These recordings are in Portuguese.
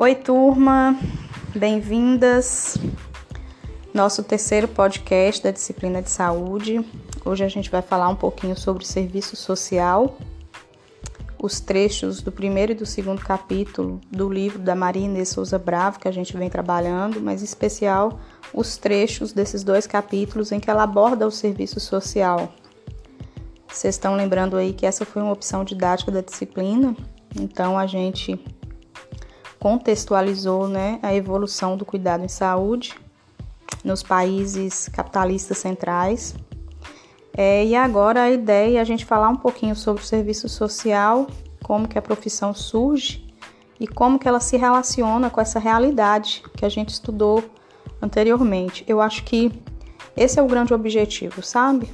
Oi, turma, bem-vindas. Nosso terceiro podcast da disciplina de saúde. Hoje a gente vai falar um pouquinho sobre serviço social, os trechos do primeiro e do segundo capítulo do livro da Maria Inês Souza Bravo, que a gente vem trabalhando, mas em especial os trechos desses dois capítulos em que ela aborda o serviço social. Vocês estão lembrando aí que essa foi uma opção didática da disciplina, então a gente contextualizou né, a evolução do cuidado em saúde nos países capitalistas centrais. É, e agora a ideia é a gente falar um pouquinho sobre o serviço social, como que a profissão surge e como que ela se relaciona com essa realidade que a gente estudou anteriormente. Eu acho que esse é o grande objetivo, sabe?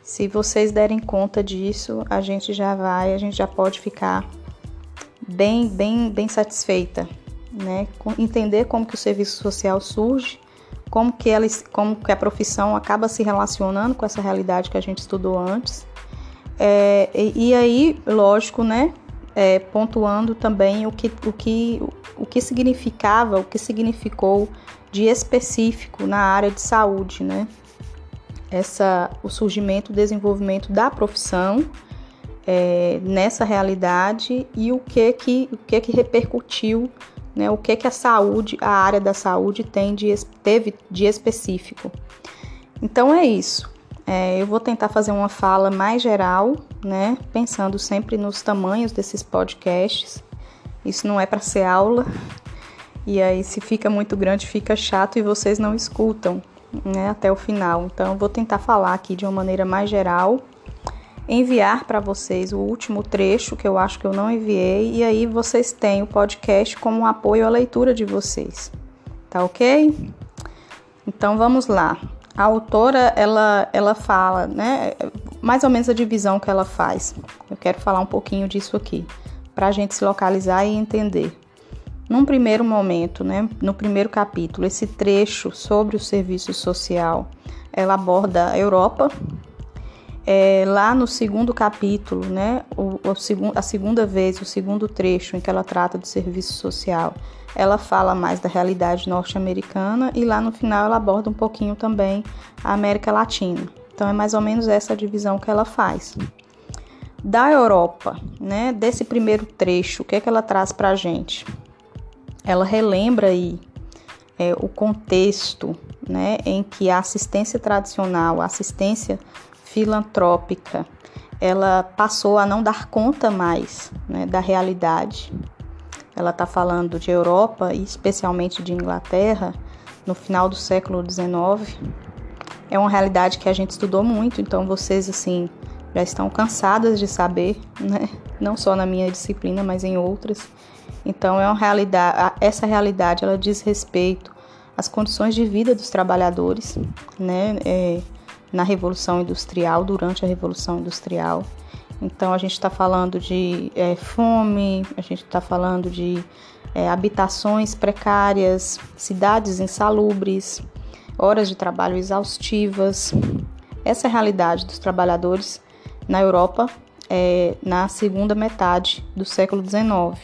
Se vocês derem conta disso, a gente já vai, a gente já pode ficar bem, bem, bem satisfeita, né? Entender como que o serviço social surge, como que ela, como que a profissão acaba se relacionando com essa realidade que a gente estudou antes. É, e, e, aí, lógico, né? É, pontuando também o que, o, que, o que significava, o que significou de específico na área de saúde, né? Essa, o surgimento, o desenvolvimento da profissão é, nessa realidade e o que que, o que, que repercutiu, né, o que que a saúde, a área da saúde tem de, teve de específico. Então é isso. É, eu vou tentar fazer uma fala mais geral, né, pensando sempre nos tamanhos desses podcasts. Isso não é para ser aula. E aí, se fica muito grande, fica chato e vocês não escutam né, até o final. Então, eu vou tentar falar aqui de uma maneira mais geral enviar para vocês o último trecho que eu acho que eu não enviei e aí vocês têm o podcast como um apoio à leitura de vocês. Tá OK? Então vamos lá. A autora ela ela fala, né, mais ou menos a divisão que ela faz. Eu quero falar um pouquinho disso aqui para a gente se localizar e entender. Num primeiro momento, né, no primeiro capítulo, esse trecho sobre o serviço social, ela aborda a Europa, é, lá no segundo capítulo, né, o, o a segunda vez, o segundo trecho em que ela trata do serviço social, ela fala mais da realidade norte-americana e lá no final ela aborda um pouquinho também a América Latina. Então é mais ou menos essa divisão que ela faz. Da Europa, né, desse primeiro trecho, o que é que ela traz para a gente? Ela relembra aí é, o contexto né, em que a assistência tradicional, a assistência filantrópica, ela passou a não dar conta mais né, da realidade. Ela está falando de Europa e especialmente de Inglaterra no final do século XIX. É uma realidade que a gente estudou muito, então vocês assim já estão cansadas de saber, né? não só na minha disciplina, mas em outras. Então é uma realidade, essa realidade ela diz respeito às condições de vida dos trabalhadores, né? É, na Revolução Industrial, durante a Revolução Industrial. Então, a gente está falando de é, fome, a gente está falando de é, habitações precárias, cidades insalubres, horas de trabalho exaustivas. Essa é a realidade dos trabalhadores na Europa é, na segunda metade do século XIX.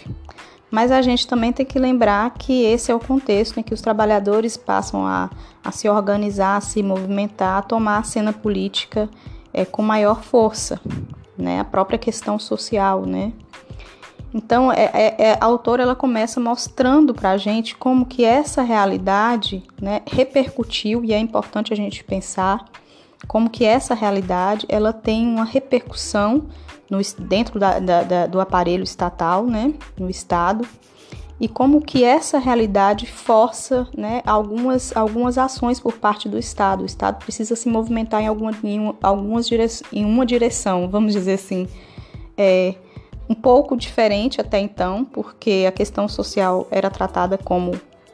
Mas a gente também tem que lembrar que esse é o contexto em que os trabalhadores passam a, a se organizar, a se movimentar, a tomar a cena política é, com maior força, né? A própria questão social, né? Então, é, é, é a autora ela começa mostrando para a gente como que essa realidade né, repercutiu, e é importante a gente pensar como que essa realidade ela tem uma repercussão no, dentro da, da, da, do aparelho estatal, né, no Estado, e como que essa realidade força né, algumas, algumas ações por parte do Estado. O Estado precisa se movimentar em, alguma, em, algumas dire, em uma direção, vamos dizer assim, é, um pouco diferente até então, porque a questão social era tratada como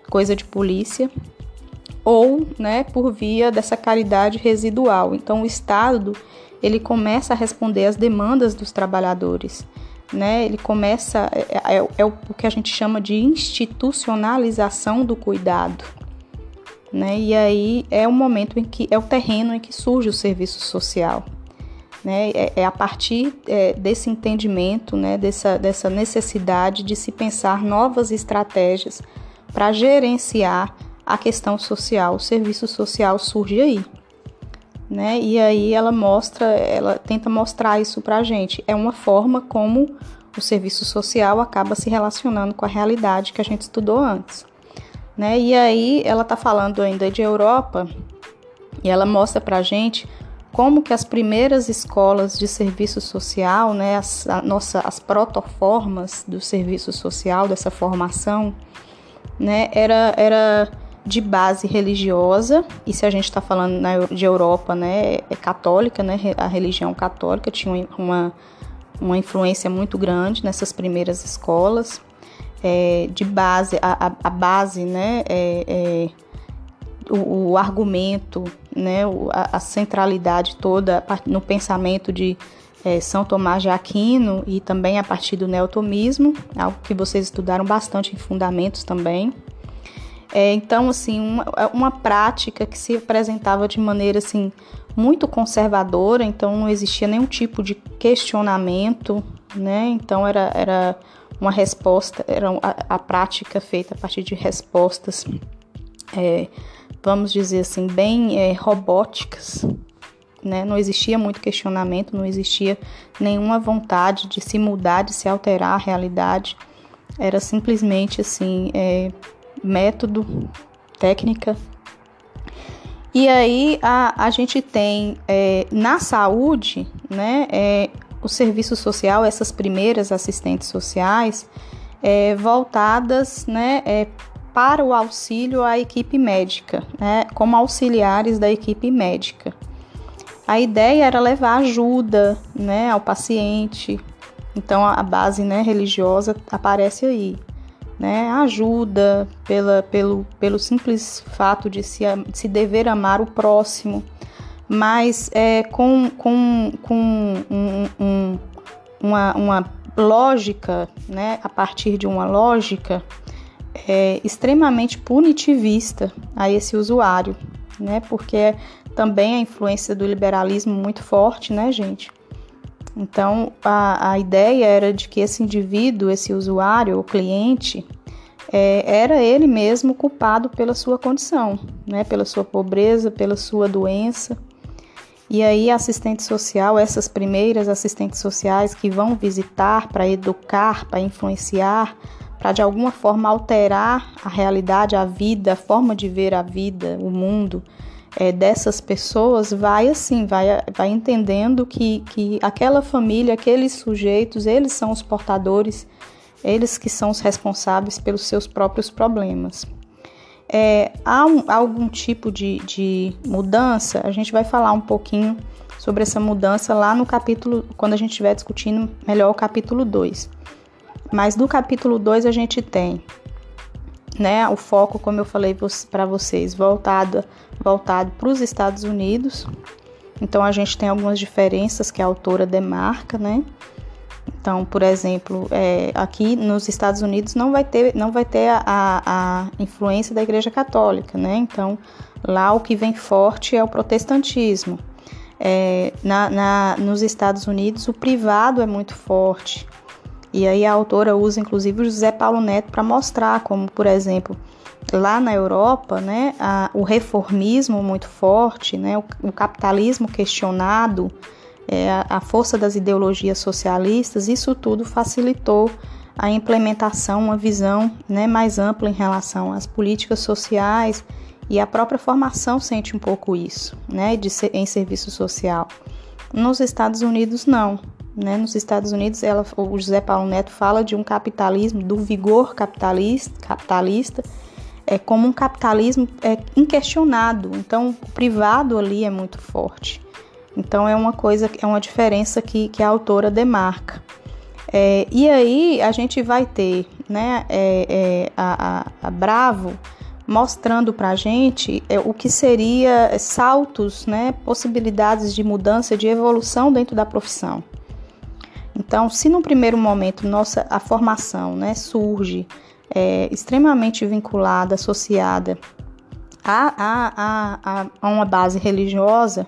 coisa de polícia, ou né, por via dessa caridade residual. Então, o Estado ele começa a responder às demandas dos trabalhadores. Né? Ele começa, é, é, é o que a gente chama de institucionalização do cuidado. Né? E aí é o momento em que é o terreno em que surge o serviço social. Né? É, é a partir é, desse entendimento, né? dessa, dessa necessidade de se pensar novas estratégias para gerenciar a questão social. O serviço social surge aí. Né? E aí ela mostra, ela tenta mostrar isso para a gente. É uma forma como o serviço social acaba se relacionando com a realidade que a gente estudou antes. Né? E aí ela está falando ainda de Europa e ela mostra para a gente como que as primeiras escolas de serviço social, né, as, a nossa, as protoformas do serviço social, dessa formação, né, era, era de base religiosa, e se a gente está falando de Europa, né, é católica, né, a religião católica tinha uma, uma influência muito grande nessas primeiras escolas, é, de base, a, a, a base, né, é, é o, o, argumento, né, a, a, centralidade toda no pensamento de é, São Tomás de Aquino e também a partir do neotomismo, algo que vocês estudaram bastante em fundamentos também. É, então, assim, uma, uma prática que se apresentava de maneira assim muito conservadora, então não existia nenhum tipo de questionamento, né? Então era, era uma resposta, era a, a prática feita a partir de respostas, é, vamos dizer assim, bem é, robóticas, né? Não existia muito questionamento, não existia nenhuma vontade de se mudar, de se alterar a realidade. Era simplesmente assim, é, método, técnica. E aí a, a gente tem é, na saúde, né, é, o serviço social, essas primeiras assistentes sociais, é, voltadas né, é, para o auxílio à equipe médica, né, como auxiliares da equipe médica. A ideia era levar ajuda né, ao paciente, então a base né, religiosa aparece aí né, ajuda pela, pelo, pelo simples fato de se, de se dever amar o próximo, mas é, com, com, com um, um, uma, uma lógica, né, a partir de uma lógica é, extremamente punitivista a esse usuário, né, porque também a influência do liberalismo muito forte, né, gente? Então, a, a ideia era de que esse indivíduo, esse usuário, o cliente, é, era ele mesmo culpado pela sua condição, né, pela sua pobreza, pela sua doença. E aí, assistente social, essas primeiras assistentes sociais que vão visitar para educar, para influenciar, para de alguma forma alterar a realidade, a vida, a forma de ver a vida, o mundo, é, dessas pessoas vai assim, vai, vai entendendo que, que aquela família, aqueles sujeitos, eles são os portadores, eles que são os responsáveis pelos seus próprios problemas. É, há um, algum tipo de, de mudança? A gente vai falar um pouquinho sobre essa mudança lá no capítulo, quando a gente estiver discutindo melhor o capítulo 2. Mas no capítulo 2 a gente tem né, o foco, como eu falei para vocês, voltado voltado para os Estados Unidos. Então a gente tem algumas diferenças que a autora demarca, né? Então, por exemplo, é, aqui nos Estados Unidos não vai ter, não vai ter a, a, influência da Igreja Católica, né? Então, lá o que vem forte é o protestantismo. É, na, na, nos Estados Unidos, o privado é muito forte. E aí a autora usa, inclusive, o José Paulo Neto para mostrar como, por exemplo, lá na Europa, né, a, o reformismo muito forte, né, o, o capitalismo questionado, é, a, a força das ideologias socialistas, isso tudo facilitou a implementação, uma visão né, mais ampla em relação às políticas sociais e a própria formação sente um pouco isso, né, de em serviço social. Nos Estados Unidos não, né? Nos Estados Unidos, ela, o José Paulo Neto fala de um capitalismo, do vigor capitalista, capitalista é como um capitalismo é, inquestionado. Então, o privado ali é muito forte. Então, é uma coisa, é uma diferença que, que a autora demarca. É, e aí, a gente vai ter né, é, é a, a, a, Bravo mostrando para a gente é, o que seria saltos, né, possibilidades de mudança, de evolução dentro da profissão. Então, se no primeiro momento nossa a formação né, surge é, extremamente vinculada, associada a, a, a, a uma base religiosa,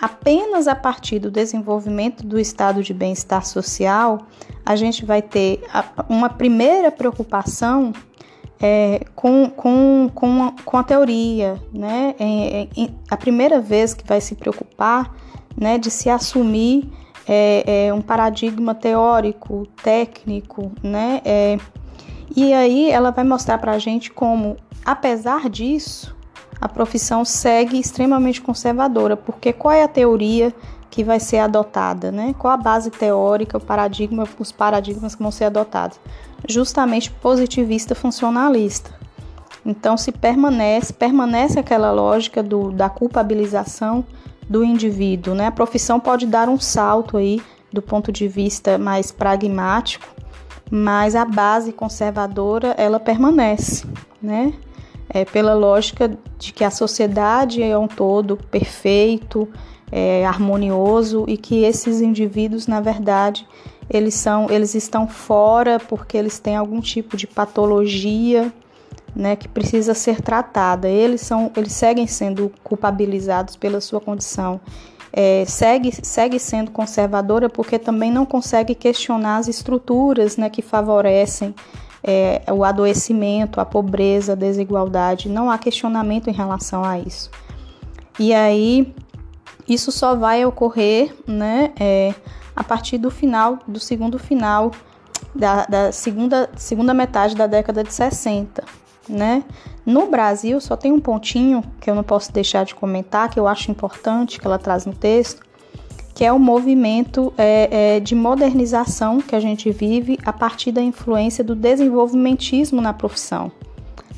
apenas a partir do desenvolvimento do estado de bem-estar social, a gente vai ter uma primeira preocupação é, com, com, com, a, com a teoria, né? É, é, a primeira vez que vai se preocupar né, de se assumir é, é um paradigma teórico, técnico, né? É, e aí ela vai mostrar para a gente como, apesar disso, a profissão segue extremamente conservadora, porque qual é a teoria que vai ser adotada, né? Qual a base teórica, o paradigma, os paradigmas que vão ser adotados? Justamente positivista funcionalista. Então se permanece, permanece aquela lógica do, da culpabilização do indivíduo, né? A profissão pode dar um salto aí do ponto de vista mais pragmático, mas a base conservadora ela permanece, né? É pela lógica de que a sociedade é um todo perfeito, é, harmonioso e que esses indivíduos, na verdade, eles são, eles estão fora porque eles têm algum tipo de patologia, né, que precisa ser tratada. Eles são, eles seguem sendo culpabilizados pela sua condição. É, segue, segue sendo conservadora porque também não consegue questionar as estruturas né, que favorecem é, o adoecimento, a pobreza, a desigualdade. Não há questionamento em relação a isso. E aí, isso só vai ocorrer né, é, a partir do final, do segundo final da, da segunda, segunda metade da década de 60 né? No Brasil, só tem um pontinho que eu não posso deixar de comentar, que eu acho importante, que ela traz no texto, que é o movimento é, é, de modernização que a gente vive a partir da influência do desenvolvimentismo na profissão,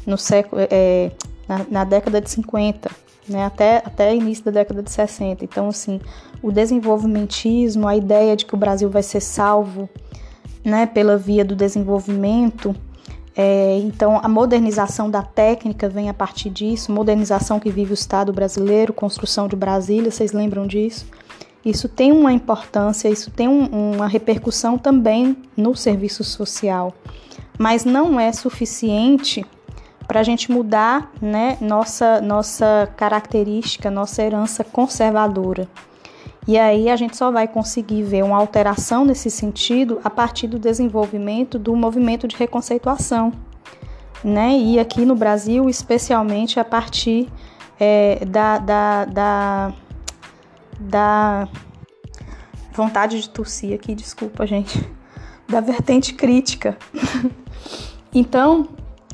no século, é, na, na, década de 50, né? até, até início da década de 60. Então, assim, o desenvolvimentismo, a ideia de que o Brasil vai ser salvo né, pela via do desenvolvimento, é, então, a modernização da técnica vem a partir disso, modernização que vive o Estado brasileiro, construção de Brasília, vocês lembram disso? Isso tem uma importância, isso tem um, uma repercussão também no serviço social, mas não é suficiente para a gente mudar né, nossa, nossa característica, nossa herança conservadora. E aí a gente só vai conseguir ver uma alteração nesse sentido a partir do desenvolvimento do movimento de reconceituação. Né? E aqui no Brasil, especialmente a partir é, da, da, da, da vontade de tossir aqui, desculpa, gente, da vertente crítica. então,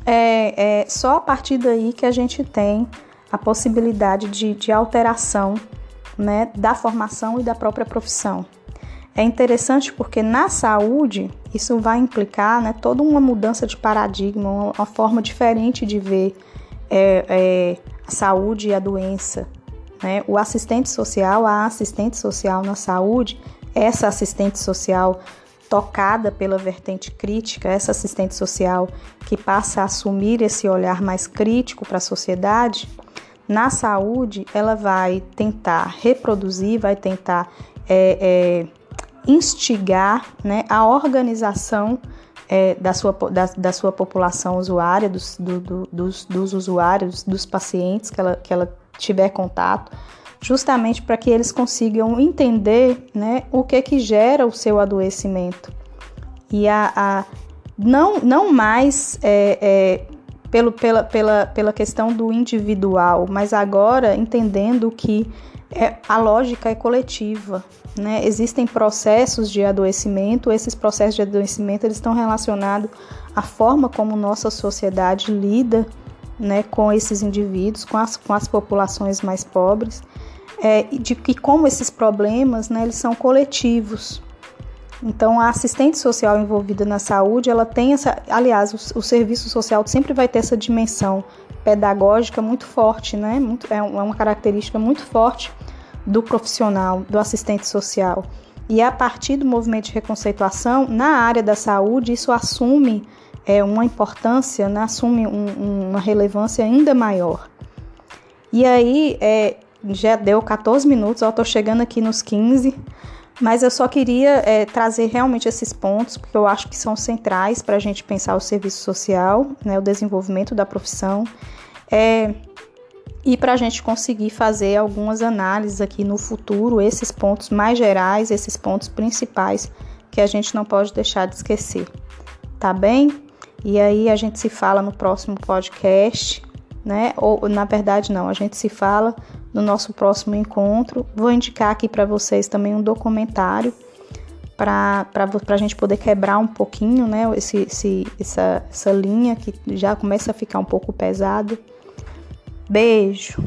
é, é só a partir daí que a gente tem a possibilidade de, de alteração né, da formação e da própria profissão. É interessante porque na saúde isso vai implicar né, toda uma mudança de paradigma, uma, forma diferente de ver é, é, a saúde e a doença. Né? O assistente social, a assistente social na saúde, essa assistente social tocada pela vertente crítica, essa assistente social que passa a assumir esse olhar mais crítico para a sociedade, na saúde, ela vai tentar reproduzir, vai tentar é, é, instigar né, a organização é, da, sua, da, da, sua população usuária, dos, do, do, dos, dos usuários, dos pacientes que ela, que ela tiver contato, justamente para que eles consigam entender né, o que, que gera o seu adoecimento. E a, a não, não mais é, é, pelo, pela, pela, pela questão do individual, mas agora entendendo que é, a lógica é coletiva. Né? Existem processos de adoecimento, esses processos de adoecimento eles estão relacionados à forma como nossa sociedade lida né, com esses indivíduos, com as, com as populações mais pobres, é, de que como esses problemas né, eles são coletivos. Então, a assistente social envolvida na saúde, ela tem essa, aliás, o, o serviço social sempre vai ter essa dimensão pedagógica muito forte, né? Muito, é, é uma característica muito forte do profissional, do assistente social. E a partir do movimento de reconceituação, na área da saúde, isso assume é, uma importância, né? assume um, uma relevância ainda maior. E aí, é, já deu 14 minutos, eu estou chegando aqui nos 15. Mas eu só queria é, trazer realmente esses pontos, porque eu acho que são centrais para a gente pensar o serviço social, né, o desenvolvimento da profissão. É, e para a gente conseguir fazer algumas análises aqui no futuro, esses pontos mais gerais, esses pontos principais que a gente não pode deixar de esquecer. Tá bem? E aí a gente se fala no próximo podcast, né? Ou na verdade não, a gente se fala no nosso próximo encontro. Vou indicar aqui para vocês também um documentário para a gente poder quebrar um pouquinho, né? Esse, esse, essa, essa linha que já começa a ficar um pouco pesado. Beijo!